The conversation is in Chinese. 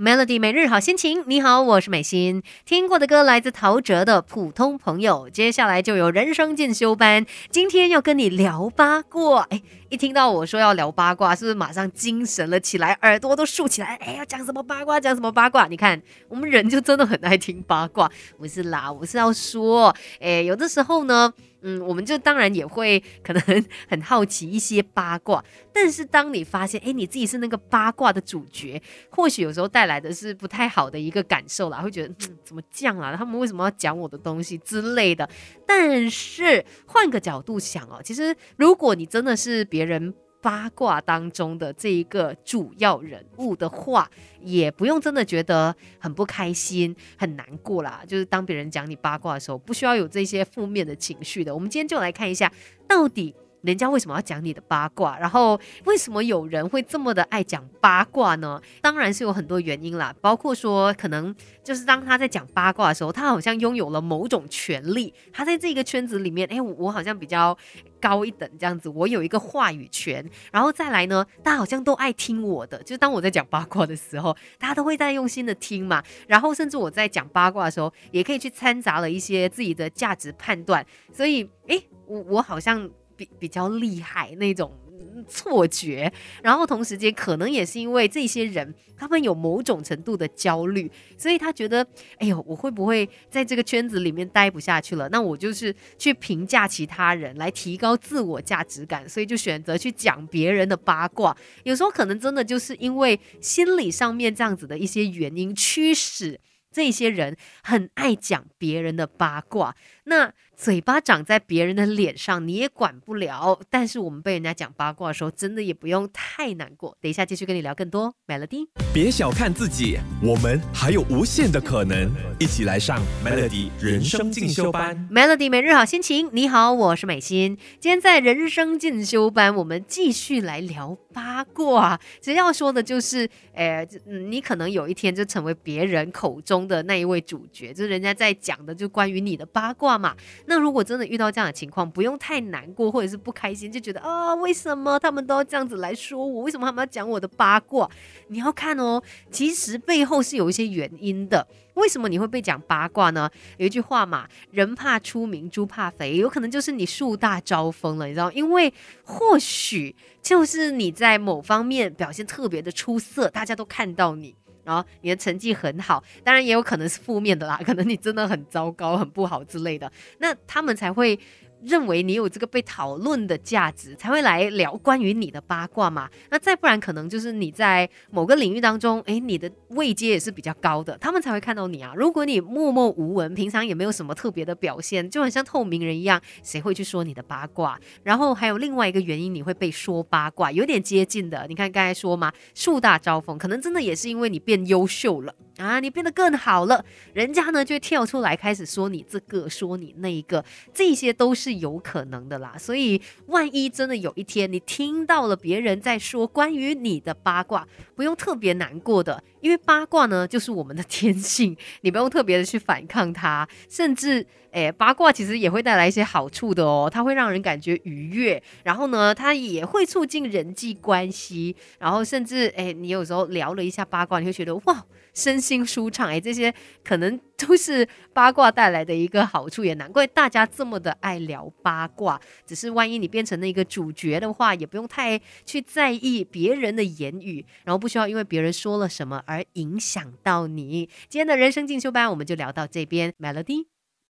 Melody 每日好心情，你好，我是美心。听过的歌来自陶喆的《普通朋友》，接下来就有人生进修班。今天要跟你聊八卦，哎，一听到我说要聊八卦，是不是马上精神了起来，耳朵都竖起来？哎，要讲什么八卦？讲什么八卦？你看，我们人就真的很爱听八卦。不是啦，我是要说，哎，有的时候呢。嗯，我们就当然也会可能很好奇一些八卦，但是当你发现，哎，你自己是那个八卦的主角，或许有时候带来的是不太好的一个感受啦，会觉得怎么这样啊？他们为什么要讲我的东西之类的？但是换个角度想哦，其实如果你真的是别人。八卦当中的这一个主要人物的话，也不用真的觉得很不开心、很难过啦。就是当别人讲你八卦的时候，不需要有这些负面的情绪的。我们今天就来看一下，到底。人家为什么要讲你的八卦？然后为什么有人会这么的爱讲八卦呢？当然是有很多原因啦，包括说可能就是当他在讲八卦的时候，他好像拥有了某种权利，他在这个圈子里面，哎，我好像比较高一等这样子，我有一个话语权。然后再来呢，大家好像都爱听我的，就当我在讲八卦的时候，大家都会在用心的听嘛。然后甚至我在讲八卦的时候，也可以去掺杂了一些自己的价值判断。所以，哎，我我好像。比比较厉害那种错觉，然后同时间可能也是因为这些人他们有某种程度的焦虑，所以他觉得，哎呦，我会不会在这个圈子里面待不下去了？那我就是去评价其他人来提高自我价值感，所以就选择去讲别人的八卦。有时候可能真的就是因为心理上面这样子的一些原因驱使。这些人很爱讲别人的八卦，那嘴巴长在别人的脸上，你也管不了。但是我们被人家讲八卦的时候，真的也不用太难过。等一下继续跟你聊更多。Melody，别小看自己，我们还有无限的可能。一起来上 Melody 人生进修班。Melody 每日好心情，你好，我是美心。今天在人生进修班，我们继续来聊八卦。其实要说的就是，呃，你可能有一天就成为别人口中。的那一位主角，就是人家在讲的，就关于你的八卦嘛。那如果真的遇到这样的情况，不用太难过或者是不开心，就觉得啊，为什么他们都要这样子来说我？为什么他们要讲我的八卦？你要看哦，其实背后是有一些原因的。为什么你会被讲八卦呢？有一句话嘛，人怕出名，猪怕肥，有可能就是你树大招风了，你知道因为或许就是你在某方面表现特别的出色，大家都看到你。然后你的成绩很好，当然也有可能是负面的啦，可能你真的很糟糕、很不好之类的，那他们才会。认为你有这个被讨论的价值，才会来聊关于你的八卦嘛？那再不然，可能就是你在某个领域当中，诶，你的位阶也是比较高的，他们才会看到你啊。如果你默默无闻，平常也没有什么特别的表现，就很像透明人一样，谁会去说你的八卦？然后还有另外一个原因，你会被说八卦，有点接近的。你看刚才说嘛，树大招风，可能真的也是因为你变优秀了啊，你变得更好了，人家呢就跳出来开始说你这个，说你那一个，这些都。是有可能的啦，所以万一真的有一天你听到了别人在说关于你的八卦，不用特别难过的，因为八卦呢就是我们的天性，你不用特别的去反抗它，甚至诶八卦其实也会带来一些好处的哦，它会让人感觉愉悦，然后呢它也会促进人际关系，然后甚至诶你有时候聊了一下八卦，你会觉得哇。身心舒畅，哎，这些可能都是八卦带来的一个好处，也难怪大家这么的爱聊八卦。只是万一你变成那个主角的话，也不用太去在意别人的言语，然后不需要因为别人说了什么而影响到你。今天的人生进修班，我们就聊到这边，Melody。